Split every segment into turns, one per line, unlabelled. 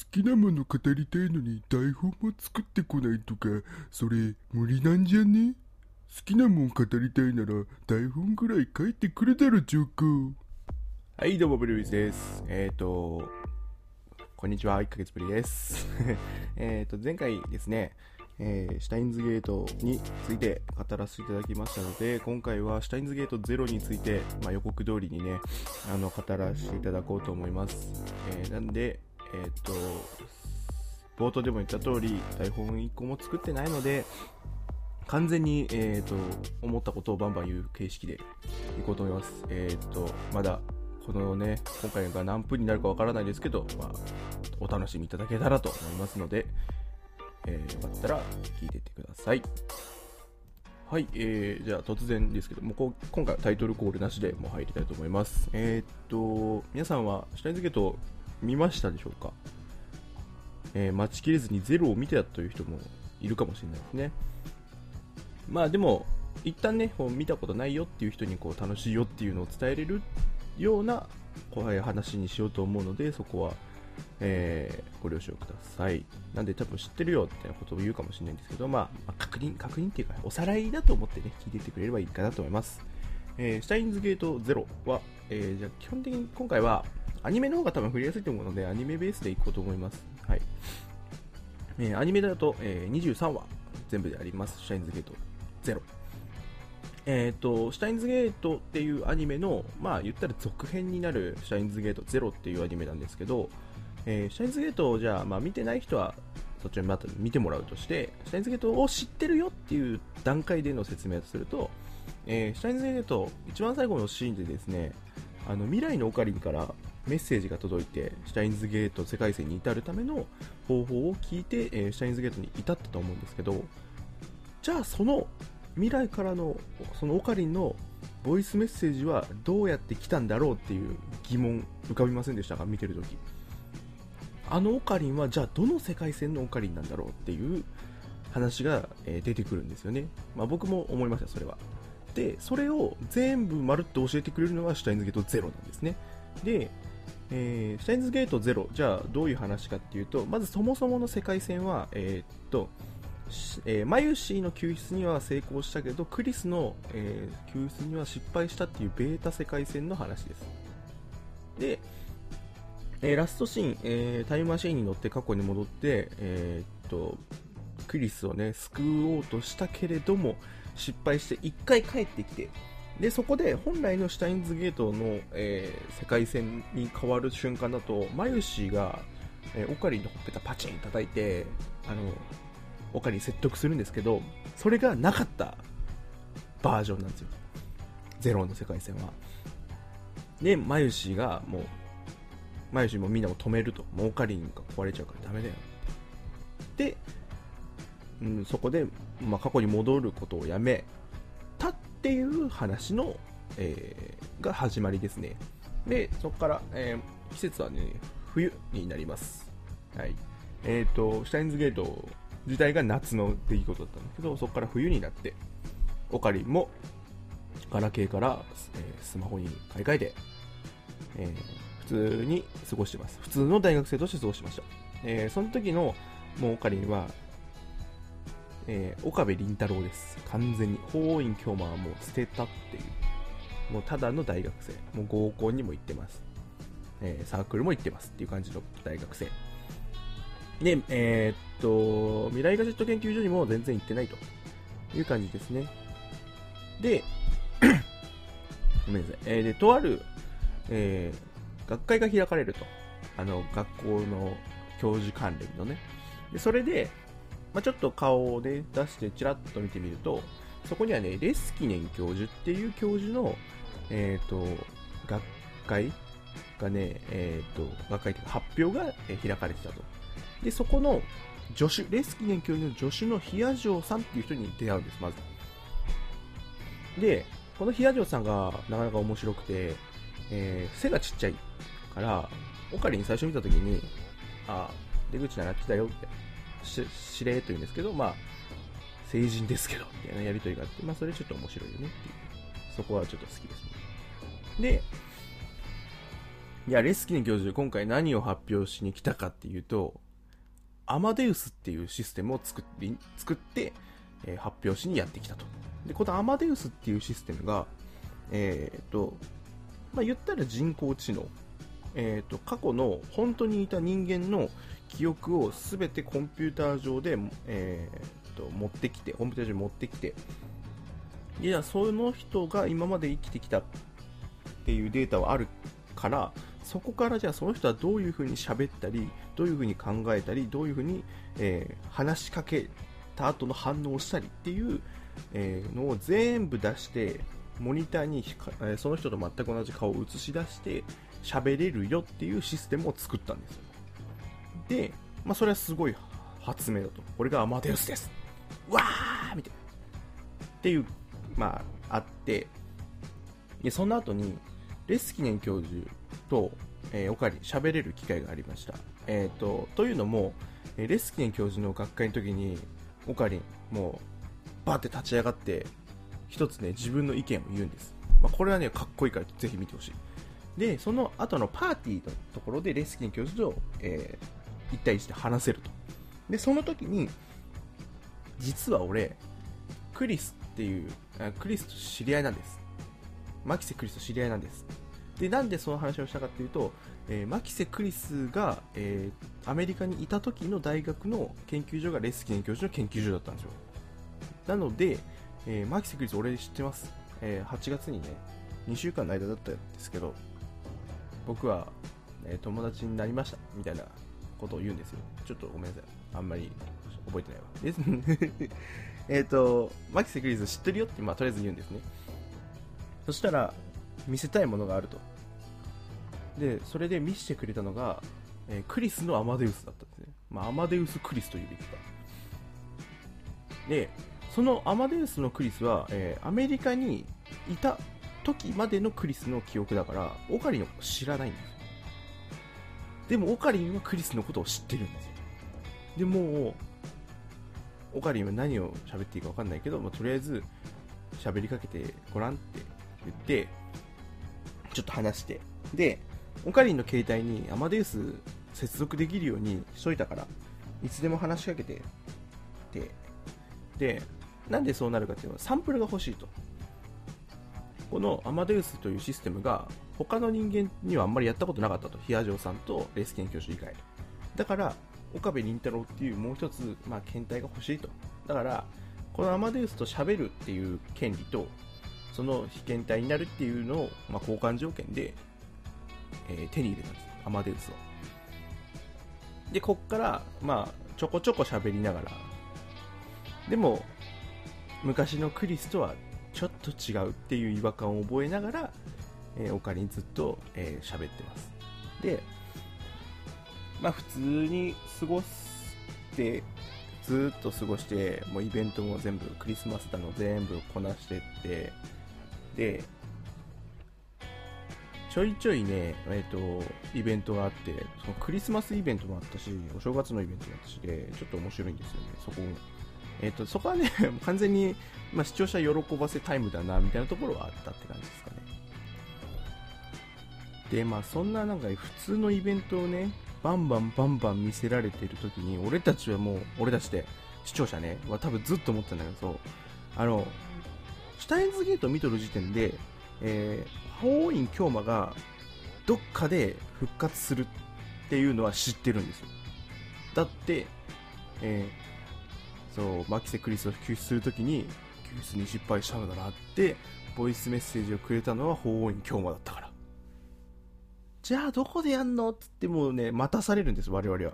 好きなもの語りたいのに台本も作ってこないとか、それ無理なんじゃね？好きなもん語りたいなら台本ぐらい書いてくれたらジョーカー。
はい、どうも、ブルーイズです。えっ、ー、と、こんにちは、1ヶ月ぶりです。えっと、前回ですね、えーシュタインズゲートについて語らせていただきましたので、今回はシュタインズゲートゼロについて、まあ、予告通りにね、あの、語らせていただこうと思います。えーなんで、えっ、と、冒頭でも言った通り、台本1個も作ってないので、完全に、えー、と思ったことをバンバン言う形式でいこうと思います。えっ、と、まだ、このね、今回が何分になるかわからないですけど、まあ、お楽しみいただけたらと思いますので、えーよかったら聞いてってください。はい、えー、じゃあ突然ですけどもこう今回タイトルコールなしでもう入りたいと思います。えっ、と、皆さんはシュタインズゲート見ましたでしょうか？えー待ちきれずにゼロを見てたという人もいるかもしれないですね。まあでも、一旦ね、こう見たことないよっていう人にこう楽しいよっていうのを伝えれるような怖い話にしようと思うので、そこは、えーご了承ください。なんで多分知ってるよってことを言うかもしれないんですけど、まあ、まあ確認、確認っていうか、おさらいだと思ってね、聞いててくれればいいかなと思います。えーシュタインズゲートゼロは、えーじゃ基本的に今回はアニメの方が多分振りやすいと思うので、アニメベースでいこうと思います。はい。えーアニメだと、えー23話全部であります。シュタインズゲートゼロ。えっ、と、シュタインズゲートっていうアニメの、まあ言ったら続編になるシュタインズゲートゼロっていうアニメなんですけど、えーシュタインズゲートをじゃあ、まあ見てない人は、そっちにまた見てもらうとして、シュタインズゲートを知ってるよっていう段階での説明をすると、えーシュタインズゲート一番最後のシーンでですね、あの未来のオカリンからメッセージが届いて、シュタインズゲート世界線に至るための方法を聞いて、えーシュタインズゲートに至ったと思うんですけど、じゃあその未来からのそのオカリンのボイスメッセージはどうやって来たんだろうっていう疑問浮かびませんでしたか？見てるときあのオカリンはじゃあどの世界線のオカリンなんだろうっていう話が、え出てくるんですよね、まあ、僕も思いましたそれは。でそれを全部まるっと教えてくれるのがシュタインズゲートゼロなんですね。で、えーシュタインズゲートゼロじゃあどういう話かっていうとまずそもそもの世界線はえーっとえーマユシーの救出には成功したけどクリスの、えー救出には失敗したっていうベータ世界線の話です。で、えーラストシーン、えータイムマシーンに乗って過去に戻って、えーっとクリスをね救おうとしたけれども失敗して1回帰ってきてでそこで本来のシュタインズゲートの、えー世界線に変わる瞬間だとマユシが、えーオカリンのほっぺたパチン叩いてあのオカリン説得するんですけどそれがなかったバージョンなんですよ。ゼロの世界線は。でマユシがもうマユシもみんなも止めると。もうオカリンが壊れちゃうからダメだよ。で、うん、そこで、まあ、過去に戻ることをやめたっっていう話の、えーが始まりですね。でそこから、えー季節はね冬になります。はい。えっ、とシュタインズゲート自体が夏の出来事だったんだけどそこから冬になってオカリンもガラケーから、えスマホに買い替えて、えー普通に過ごしてます。普通の大学生として過ごしました、えーその時のもうオカリンは、えー岡部倫太郎です完全に法院京馬はもう捨てたっていうもうただの大学生もう合コンにも行ってます、えーサークルも行ってますっていう感じの大学生で、えーっと、未来ガジェット研究所にも全然行ってないという感じですね。で、ごめんなさい。えーで、とある、えー学会が開かれると。あの、学校の教授関連のね。で、それで、まあ、ちょっと顔をね、出してチラッと見てみると、そこにはね、レスキネン教授っていう教授の、えっ、と、学会がね、えっ、と、学会というか発表が開かれてたと。で、そこの助手、レスキネン教授の助手のヒアジョーさんっていう人に出会うんです、まず。で、このヒアジョーさんがなかなか面白くて、えー背がちっちゃいから、オカリン最初見たときに、あ出口習ってたよって、し、しれーと言うんですけど、まあ、成人ですけど、みたいなやりとりがあって、まあ、それちょっと面白いよねっていう。そこはちょっと好きですね。で、いや、レスキネ教授、今回何を発表しに来たかっていうと、アマデウスっていうシステムを作って、作って、えー発表しにやってきたと。で、このアマデウスっていうシステムが、えーっと、まあ、言ったら人工知能。えーっと、過去の本当にいた人間の記憶を全てコンピューター上で、えーっと、持ってきて、コンピューター上に持ってきて、いや、その人が今まで生きてきたっていうデータはあるから、そこからじゃあその人はどういうふうに喋ったり、どういうふうに考えたり、どういうふうに、えー話しかけた後の反応をしたりっていう、えーのを全部出して、モニターに、その人と全く同じ顔を映し出して喋れるよっていうシステムを作ったんですよ。で、まあ、それはすごい発明だと。これがアマデウスです。わーみたいな。っていう、まあ、あって、でその後に、レスキネン教授と、えーオカリン喋れる機会がありました。えっ、と、というのも、レスキネン教授の学会の時に、オカリン、もう、バーって立ち上がって、一つね、自分の意見を言うんです。まあ、これはね、かっこいいからぜひ見てほしい。で、その後のパーティーのところでレスキネン教授と、えー、1対1で話せると。で、その時に、実は俺、クリスっていう、クリスと知り合いなんです。マキセ・クリスと知り合いなんです。で、なんでその話をしたかっていうと、えーマキセ・クリスが、えーアメリカにいた時の大学の研究所がレスキネン教授の研究所だったんですよ。なので、えーマキセ・クリス俺知ってます。えー8月にね、2週間の間だったんですけど、僕は、え友達になりました、みたいなことを言うんですよ。ちょっとごめんなさい。あんまり覚えてないわ。えっと、マキセ・クリース知ってるよって、まあ、とりあえず言うんですね。そしたら、見せたいものがあると。で、それで見せてくれたのが、えークリスのアマデウスだったんですね。まあ、アマデウス・クリスというべきか。で、そのアマデウスのクリスは、えーアメリカにいた時までのクリスの記憶だから、オカリンのこと知らないんですよ。でも、オカリンはクリスのことを知ってるんですよ。でもう、オカリンは何を喋っていいか分かんないけど、まあ、とりあえず喋りかけてごらんって言って、ちょっと話して。で、オカリンの携帯にアマデウス接続できるようにしといたから、いつでも話しかけてって。で、なんでそうなるかっていうのは、サンプルが欲しいと。このアマデウスというシステムが、他の人間にはあんまりやったことなかったと。ヒアジョーさんとレース研究所以外。だから、岡部倫太郎っていうもう一つ、まあ、検体が欲しいと。だから、このアマデウスと喋るっていう権利と、その被験体になるっていうのを、まあ、交換条件で、えー手に入れたんです。アマデウスを。で、こっから、まあ、ちょこちょこ喋りながら、でも、昔のクリスとはちょっと違うっていう違和感を覚えながら、えー、オカリンずっと喋、えーってます。で、まあ普通に過ごして、ずっと過ごして、もうイベントも全部、クリスマスだの全部こなしてって、で、ちょいちょいね、えっ、と、イベントがあって、そのクリスマスイベントもあったし、お正月のイベントもあったしで、ちょっと面白いんですよね、そこ。えっ、と、そこはね、完全に、まあ、視聴者喜ばせタイムだな、みたいなところはあったって感じですかね。で、まあ、そんななんか普通のイベントをね、バンバンバンバン見せられてる時に、俺たちはもう、俺たちで、視聴者ね、は多分ずっと思ってたんだけど、そうあの、シュタインズゲート見とる時点で、えー、覇王院京馬がどっかで復活するっていうのは知ってるんですよ。だって、えー、そう、マキセ・クリスを救出するときに、救出に失敗したのだなって、ボイスメッセージをくれたのは鳳凰院京馬だったから。じゃあどこでやんのっつってもうね、待たされるんです、我々は。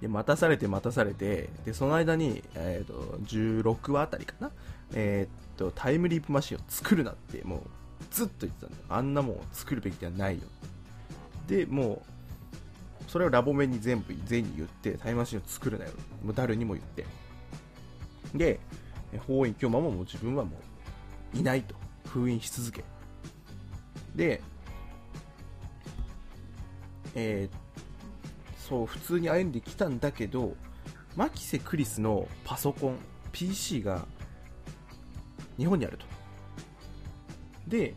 で、待たされて待たされて、で、その間に、えっ、と、16話あたりかなえっ、と、タイムリープマシンを作るなって、もう、ずっと言ってたんだよ。あんなもん作るべきではないよ。で、もう、それをラボ面に全部、全員に言って、タイムマシンを作るなよ。もう誰にも言って。で、法院京馬ももう自分はもう、いないと。封印し続け。で、えーそう、普通に歩んできたんだけど、マキセ・クリスのパソコン、PC が日本にあると。で、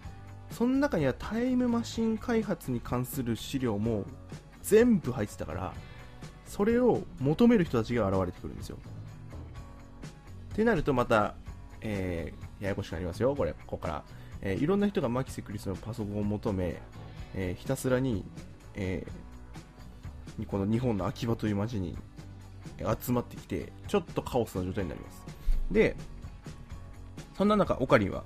その中にはタイムマシン開発に関する資料も全部入ってたからそれを求める人たちが現れてくるんですよ。ってなるとまた、えーややこしくなりますよ。これここから、えーいろんな人がマキセクリスのパソコンを求め、えーひたすらに、えーこの日本の秋葉という街に集まってきてちょっとカオスな状態になります。でそんな中オカリンは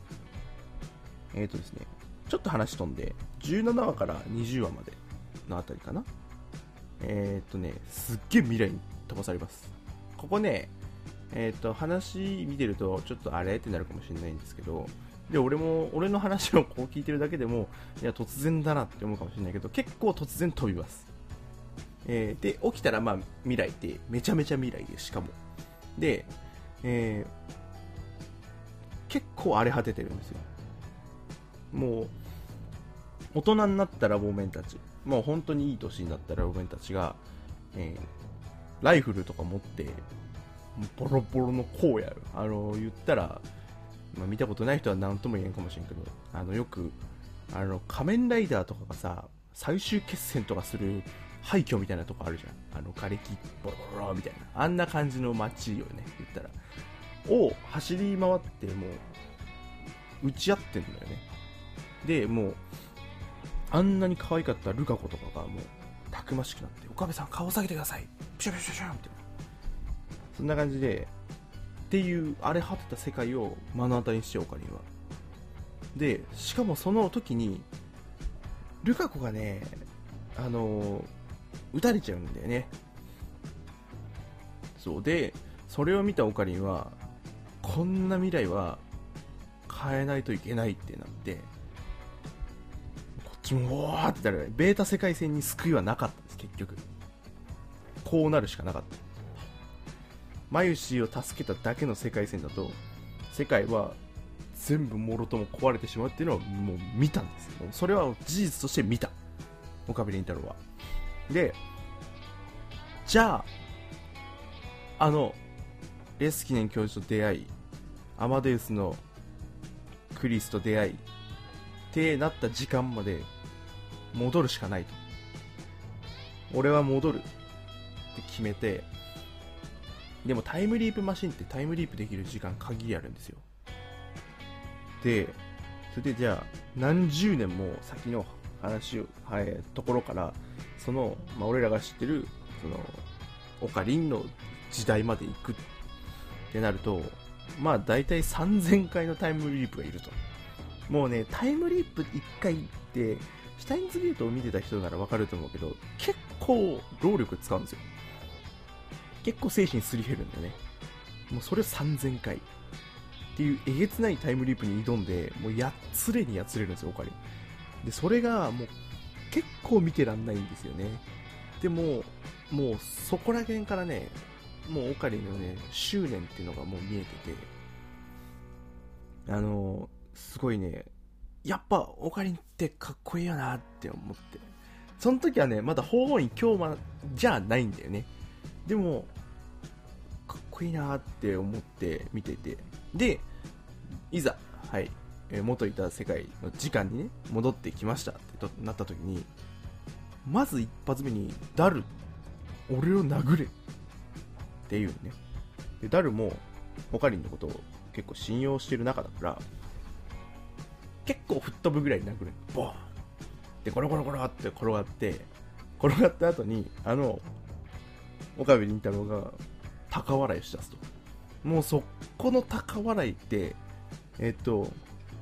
えっ、とですねちょっと話飛んで17話から20話までのあたりかな。えっ、とねすっげえ未来に飛ばされます。ここねえっ、と話見てるとちょっとあれ？ってなるかもしれないんですけどで俺も俺の話をこう聞いてるだけでもいや突然だなって思うかもしれないけど結構突然飛びます。えーで起きたらまあ未来ってめちゃめちゃ未来でしかも。で、えー結構荒れ果ててるんですよ。もう大人になったラボメンたち。もう本当にいい年になったラボメンたちが、えーライフルとか持ってボロボロの荒野あの言ったら、まあ、見たことない人は何とも言えんかもしれんけどあのよくあの仮面ライダーとかがさ最終決戦とかする廃墟みたいなとこあるじゃん。あの瓦礫ボロボロみたいな。あんな感じの街よね言ったら。を走り回ってもう打ち合ってんだよね。でもうあんなに可愛かったルカ子とかがもうたくましくなって岡部さん顔下げてくださいピシャピシャピシャみたいなそんな感じでっていう荒れ果てた世界を目の当たりにしてオカリンはでしかもその時にルカ子がねあの撃たれちゃうんだよねそうでそれを見たオカリンはこんな未来は変えないといけないってなってこっちもおーってなるベータ世界線に救いはなかったです結局。こうなるしかなかった。マユシーを助けただけの世界線だと世界は全部もろとも壊れてしまうっていうのをもう見たんですもうそれは事実として見た。岡部倫太郎は。でじゃああのレスキネン教授と出会いアマデウスのクリスと出会いってなった時間まで戻るしかないと。俺は戻るって決めてでもタイムリープマシンってタイムリープできる時間限りあるんですよ。でそれでじゃあ何十年も先の話を、はい、ところからその、まあ、俺らが知ってるそのオカリンの時代まで行くってなるとまあ大体3000回のタイムリープがいると。もうねタイムリープ1回ってシュタインズゲートを見てた人ならわかると思うけど結構労力使うんですよ。結構精神すり減るんだよね。もうそれを3000回。っていうえげつないタイムリープに挑んでもうやっつれにやつれるんですよオカリでそれがもう結構見てらんないんですよね。でももうそこら辺からねもうオカリのね執念っていうのがもう見えてて。あのすごいねやっぱオカリンってかっこいいよなって思って。その時はねまだ法王院京馬じゃないんだよね。でもかっこいいなって思って見てて。でいざはいえ元いた世界の時間にね戻ってきましたってなった時にまず一発目にダル俺を殴れ。っていうね。でダルもオカリンのことを結構信用してる中だから結構吹っ飛ぶぐらい殴るボーン。でコロコロコロって転がって転がった後にあの岡部倫太郎が高笑いをしだすと。もうそこの高笑いってえっ、と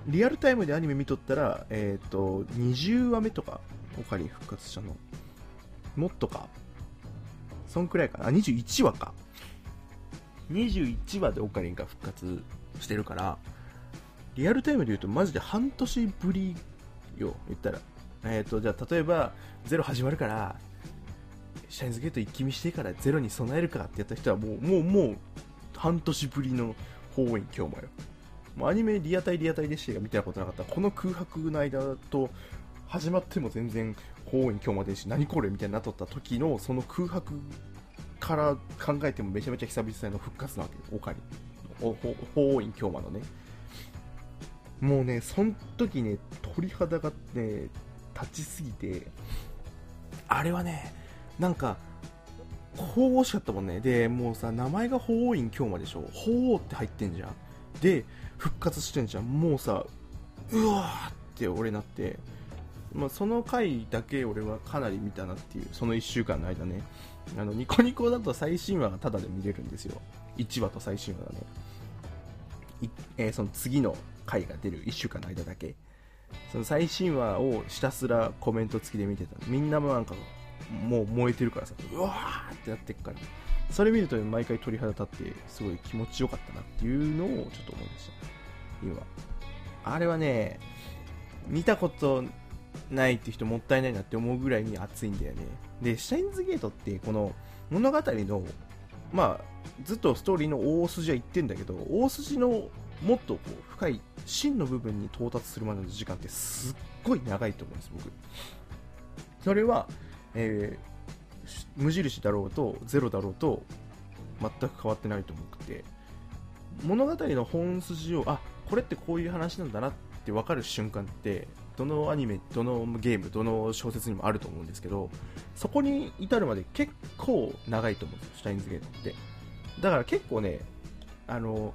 リアルタイムでアニメ見とったらえっ、と20話目とかオカリン復活したのもっとか。そんくらいかな。あ21話か。21話でオカリンが復活してるからリアルタイムで言うとマジで半年ぶりよ言ったら。えっ、とじゃあ例えばゼロ始まるからシャインズゲート一気見してからゼロに備えるかってやった人はもうもうもう半年ぶりの法院今日もよ。もうアニメリアタイリアタイでしか見たことなかった。この空白の間と始まっても全然法院今日までし何これみたいになっとった時のその空白から考えてもめちゃめちゃ久々の復活なわけよ。オカリンおほ法院今日まのね。もうねその時ね鳥肌がね立ちすぎてあれはねなんか鳳凰しかったもんねでもうさ名前が鳳凰院今日までしょ？鳳凰って入ってんじゃん。で復活してんじゃん。もうさうわーって俺なってまあ、その回だけ俺はかなり見たなっていうその1週間の間ね。あのニコニコだと最新話がタダで見れるんですよ。1話と最新話がね、えーその次の回が出る1週間の間だけ。その最新話をひたすらコメント付きで見てた。みんなもなんかもう燃えてるからさ。うわーってなってっから。それ見ると毎回鳥肌立ってすごい気持ちよかったなっていうのをちょっと思いました。今。あれはね見たことないって人もったいないなって思うぐらいに熱いんだよね。でシャインズゲートってこの物語のまあずっとストーリーの大筋は言ってんだけど大筋のもっとこう深い真の部分に到達するまでの時間ってすっごい長いと思うんです僕。それは、えー無印だろうとゼロだろうと全く変わってないと思って物語の本筋をあこれってこういう話なんだなって分かる瞬間ってどのアニメどのゲームどの小説にもあると思うんですけどそこに至るまで結構長いと思うんですシュタインズゲートって。だから結構ねあの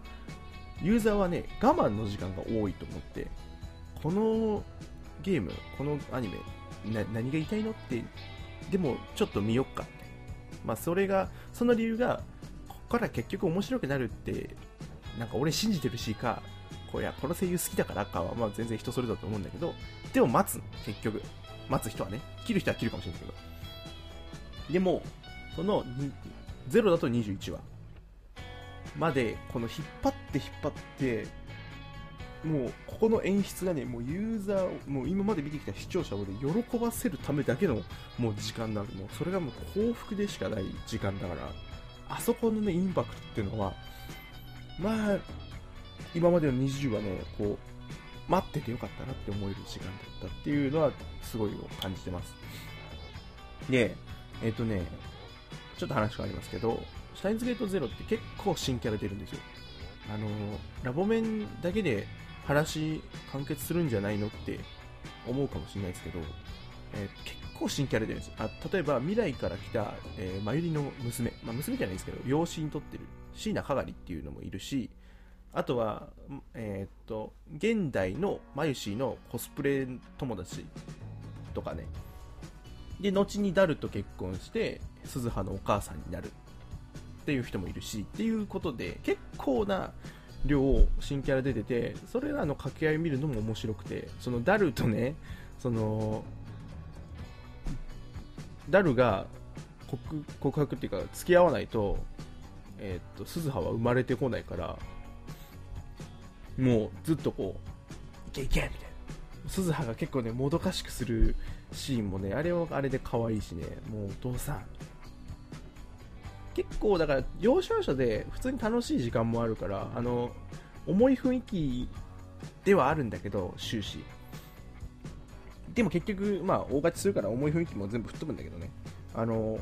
ユーザーはね我慢の時間が多いと思ってこのゲームこのアニメな何が言いたいのってでもちょっと見よっかって。まあそれがその理由がここから結局面白くなるってなんか俺信じてるしかこういやこの声優好きだからかはまあ全然人それぞれだと思うんだけどでも待つ結局。待つ人はね切る人は切るかもしれないけど。でもその0だと21話。までこの引っ張って引っ張ってもうここの演出がねもうユーザーをもう今まで見てきた視聴者をね喜ばせるためだけのもう時間なの。もうそれがもう幸福でしかない時間だから。あそこのねインパクトっていうのはまあ今までの20はねこう待っててよかったなって思える時間だったっていうのはすごい感じてます。でえっ、とねちょっと話がありますけどシュタインズゲートゼロって結構新キャラ出るんですよ。あのラボ面だけで話完結するんじゃないのって思うかもしれないですけど、えー結構新キャラ出るんですよ。あ例えば未来から来た、えー、マユリの娘、まあ、娘じゃないですけど養子にとってる椎名かがりっていうのもいるしあとは、えーっと現代のマユシーのコスプレ友達とかね。で後にダルと結婚して鈴葉のお母さんになる。っていう人もいるしっていうことで結構な量新キャラ出ててそれらの掛け合いを見るのも面白くてそのダルとねそのダルが告告白っていうか付き合わないと,、えーっと鈴葉は生まれてこないからもうずっとこういけいけみたいな。鈴葉が結構ねもどかしくするシーンもねあれはあれで可愛いしねもうお父さん。結構だから要所要所で普通に楽しい時間もあるからあの重い雰囲気ではあるんだけど終始。でも結局まあ大勝ちするから重い雰囲気も全部吹っ飛ぶんだけどね。あの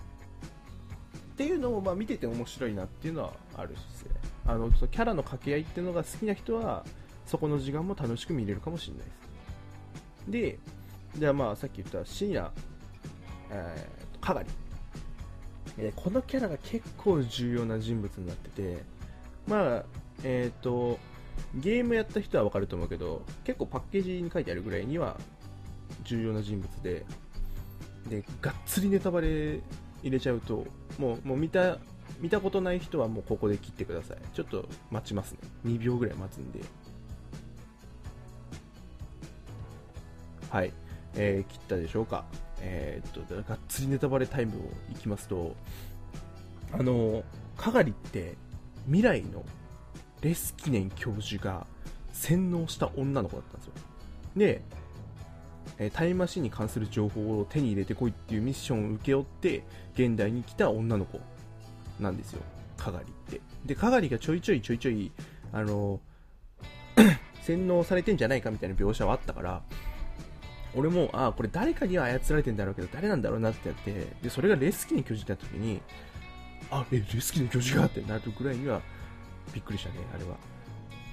っていうのをまあ見てて面白いなっていうのはあるし。ねあのそのキャラの掛け合いっていうのが好きな人はそこの時間も楽しく見れるかもしれないです。でじゃあまあさっき言った深夜、えー、かがり。えこのキャラが結構重要な人物になっててまあえっ、とゲームやった人は分かると思うけど結構パッケージに書いてあるぐらいには重要な人物ででがっつりネタバレ入れちゃうともうもう見た見たことない人はもうここで切ってください。ちょっと待ちますね。2秒ぐらい待つんで。はい、えー切ったでしょうか。えーっとがっつりネタバレタイムをいきますとあのかがりって未来のレスキネン教授が洗脳した女の子だったんですよ。で、えータイムマシンに関する情報を手に入れてこいっていうミッションを請け負って現代に来た女の子なんですよ。かがりって。でかがりがちょいちょいちょいちょいあの 洗脳されてんじゃないかみたいな描写はあったから俺もあこれ誰かには操られてんだろうけど誰なんだろうなってやってでそれがレスキネン教授ってなった時にあえレスキネン教授がってなるぐらいにはびっくりしたねあれは。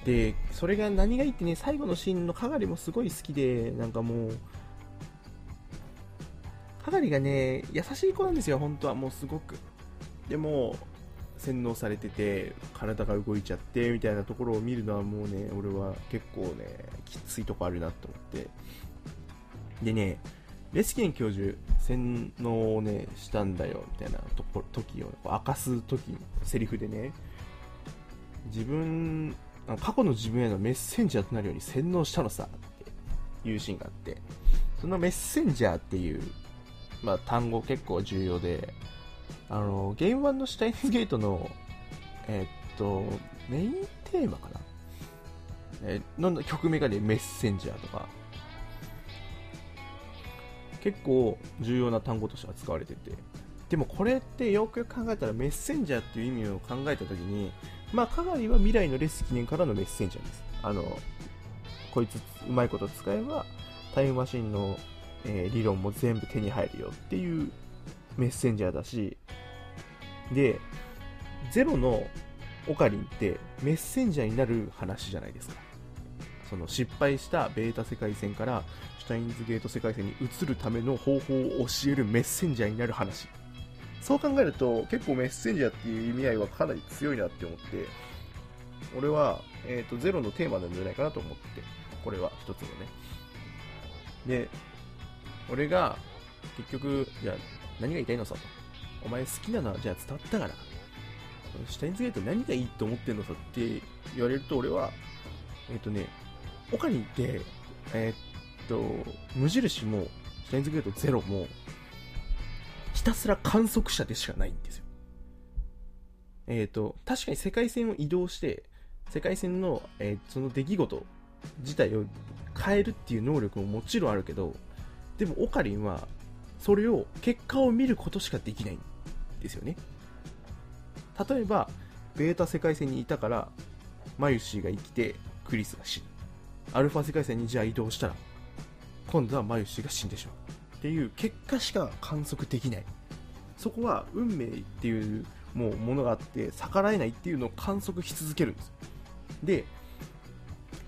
でそれが何がいいってね最後のシーンのかがりもすごい好きでなんかもうかがりがね優しい子なんですよ本当は。もうすごく。でも洗脳されてて体が動いちゃってみたいなところを見るのはもうね俺は結構ねきついとこあるなと思って。でねレスキン教授洗脳をねしたんだよみたいなとこ時を明かす時のセリフでね。自分過去の自分へのメッセンジャーとなるように洗脳したのさっていうシーンがあって。そのメッセンジャーっていう、まあ、単語結構重要であのゲーム1のシュタインズゲートのえ、っとメインテーマかな、えの曲名がねメッセンジャーとか。結構重要な単語としては使われててでもこれってよくよく考えたらメッセンジャーっていう意味を考えた時にまあ、かがりは未来のレス記念からのメッセンジャーです。あの、こいつうまいこと使えば、タイムマシンの、えー、理論も全部手に入るよっていうメッセンジャーだし、で、ゼロのオカリンってメッセンジャーになる話じゃないですか。その失敗したベータ世界線からシュタインズゲート世界線に移るための方法を教えるメッセンジャーになる話。そう考えると結構メッセンジャーっていう意味合いはかなり強いなって思って俺は、えーと、ゼロのテーマなんじゃないかなと思ってこれは一つのね。で俺が結局じゃあ何が言いたいのさと。お前好きなのはじゃあ伝わったから。シュタインズゲート何がいいと思ってんのさって言われると俺はえっ、ー、とね他に行ってえっ、ー、と無印もシュタインズゲートゼロもひたすら観測者でしかないんですよ。えっ、ー、と、確かに世界線を移動して、世界線の、えー、その出来事自体を変えるっていう能力ももちろんあるけど、でもオカリンは、それを、結果を見ることしかできないんですよね。例えば、ベータ世界線にいたから、マユシーが生きて、クリスが死ぬ。アルファ世界線にじゃあ移動したら、今度はマユシが死んでしまう。っていう結果しか観測できない。そこは運命っていうもうものがあって逆らえないっていうのを観測し続けるんです。で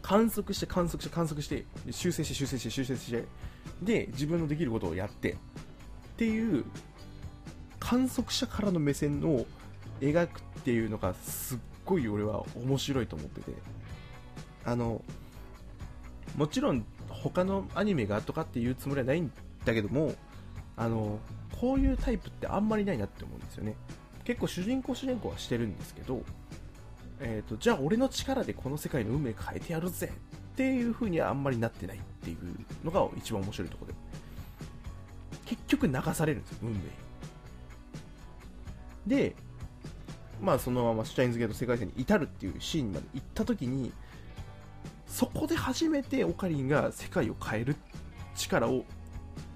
観測して観測して観測して修正して修正して修正してで自分のできることをやってっていう観測者からの目線を描くっていうのがすっごい俺は面白いと思ってて。あのもちろん他のアニメがとかっていうつもりはないんだけどもあのこういうタイプってあんまりないなって思うんですよね。結構主人公主人公はしてるんですけど、えーと、じゃあ俺の力でこの世界の運命変えてやるぜっていう風にはあんまりなってないっていうのが一番面白いところで。結局流されるんですよ運命。でまあそのままシュタインズゲート世界線に至るっていうシーンまで行った時にそこで初めてオカリンが世界を変える力を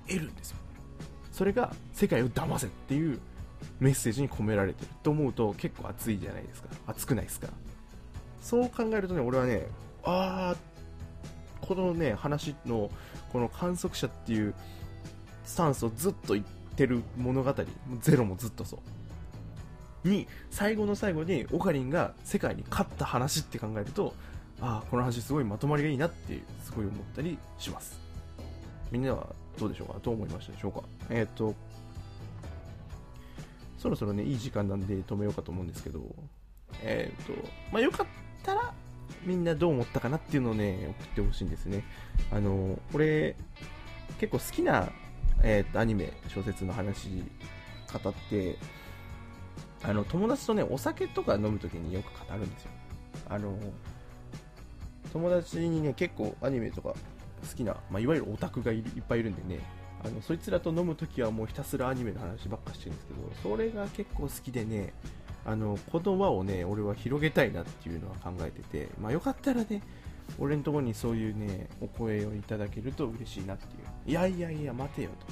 得るんですよ。それが世界を騙せっていうメッセージに込められてると思うと結構熱いじゃないですか。熱くないですか。そう考えるとね俺はねああこのね話のこの観測者っていうスタンスをずっと言ってる物語ゼロもずっとそう。に最後の最後にオカリンが世界に勝った話って考えるとああこの話すごいまとまりがいいなってすごい思ったりしますみんなはどうでしょうか？どう思いましたでしょうか？えっ、ー、と、そろそろね、いい時間なんで止めようかと思うんですけど、えっ、ー、と、まあ、よかったら、みんなどう思ったかなっていうのをね、送ってほしいんですね。あの、俺、結構好きな、え、ー、と、アニメ、小説の話、語って、あの、友達とね、お酒とか飲むときによく語るんですよ。あの、友達にね、結構アニメとか好きな、まあ、いわゆるオタクがいっぱいいるんでね、あのそいつらと飲むときはもうひたすらアニメの話ばっかしてるんですけど、それが結構好きでね、あのこの輪をね、俺は広げたいなっていうのは考えてて、まあ、よかったらね、俺のところにそういうね、お声をいただけると嬉しいなっていう。いやいやいや、待てよと。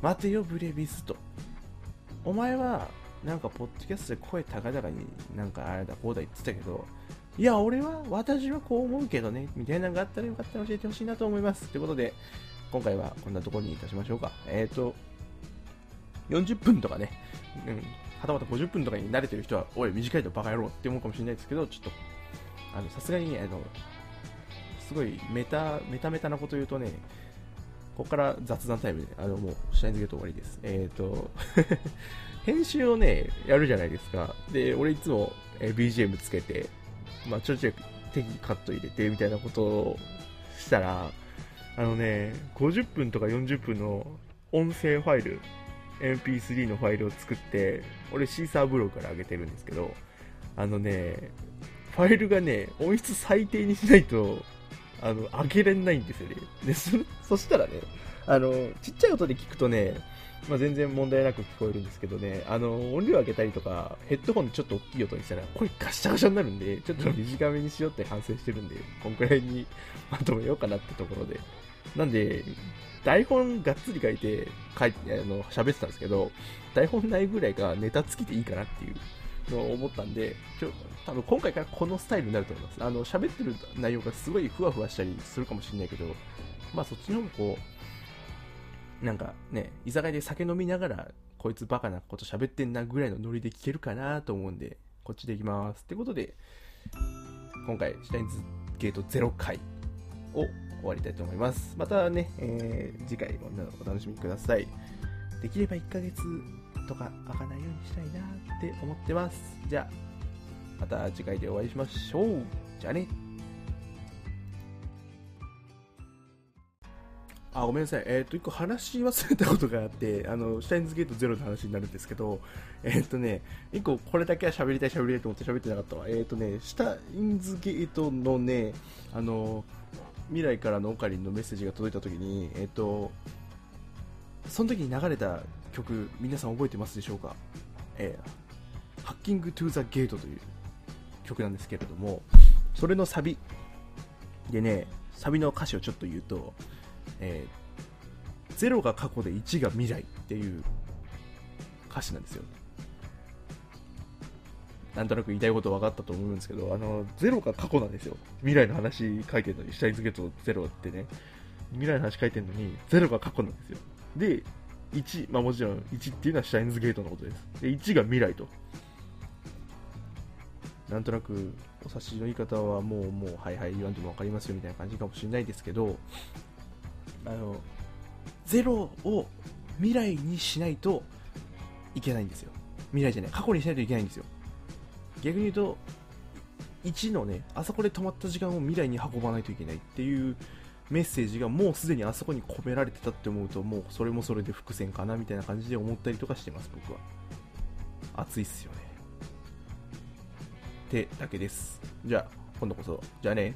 待てよ、ブレビスと。お前は、なんか、ポッドキャストで声高々になんかあれだ、こうだ言ってたけど、いや、俺は、私はこう思うけどね、みたいなのがあったらよかったら教えてほしいなと思います。ということで、今回はこんなところにいたしましょうか。えっ、ー、と、40分とかね、うん、はたまた50分とかに慣れてる人は、おい、短いとバカ野郎って思うかもしれないですけど、ちょっと、あのさすがにねあのすごいメタメタメタなこと言うとねここから雑談タイムで、あのもうシュタインズゲート終わりです。えっ、ー、と編集をね、やるじゃないですか。で、俺いつも、え BGM つけて、まあ、ちょいちょい適宜カット入れてみたいなことをしたら、あのね、50分とか40分の音声ファイル、MP3 のファイルを作って、俺シーサーブログから上げてるんですけど、あのね、ファイルがね、音質最低にしないと、あの、上げれないんですよね。で、そ、そしたらね、あの、ちっちゃい音で聞くとね、まあ、全然問題なく聞こえるんですけどね、あの、音量上げたりとか、ヘッドホンでちょっと大きい音にしたら、声ガシャガシャになるんで、ちょっと短めにしようって反省してるんで、こんくらいに まとめようかなってところで。なんで、台本がっつり書いて、書いて、あの、喋ってたんですけど、台本ないぐらいがネタつきでいいかなっていうの思ったんで、ちょ、多分今回からこのスタイルになると思います。あの、喋ってる内容がすごいふわふわしたりするかもしれないけど、まあそっちの方がこう、なんかね、居酒屋で酒飲みながら、こいつバカなこと喋ってんなぐらいのノリで聞けるかなと思うんで、こっちでいきます。ってことで、今回、シュタインズゲート0回を終わりたいと思います。またね、えー、次回もお楽しみください。できれば1ヶ月とか開かないようにしたいなって思ってます。じゃあ、また次回でお会いしましょう。じゃあね。あ、ごめんなさい。えっ、ー、と、一個話し忘れたことがあって、あの、シュタインズゲートゼロの話になるんですけど、えっ、ー、とね、一個これだけは喋りたい喋りたいと思って喋ってなかったわ。えっ、ー、とね、シュタインズゲートのね、あの、未来からのオカリンのメッセージが届いた時に、えっ、と、その時に流れた曲、皆さん覚えてますでしょうか？えー、ハッキングトゥーザゲートという曲なんですけれども、それのサビでね、サビの歌詞をちょっと言うと、えー、0が過去で1が未来っていう歌詞なんですよ。なんとなく言いたいこと分かったと思うんですけど、あの、0が過去なんですよ。未来の話書いてるのに、シュタインズゲート0ってね、未来の話書いてるのに、0が過去なんですよ。で、1、まあもちろん1っていうのはシュタインズゲートのことです。で、1が未来と。なんとなくお察しの言い方はもう、もう、はいはい、言わんでも分かりますよみたいな感じかもしれないですけど、あの、0を未来にしないといけないんですよ。未来じゃない、過去にしないといけないんですよ。逆に言うと、1のね、あそこで止まった時間を未来に運ばないといけないっていうメッセージがもうすでにあそこに込められてたって思うと、もうそれもそれで伏線かなみたいな感じで思ったりとかしてます、僕は。熱いっすよね。ってだけです。じゃあ、今度こそ。じゃあね。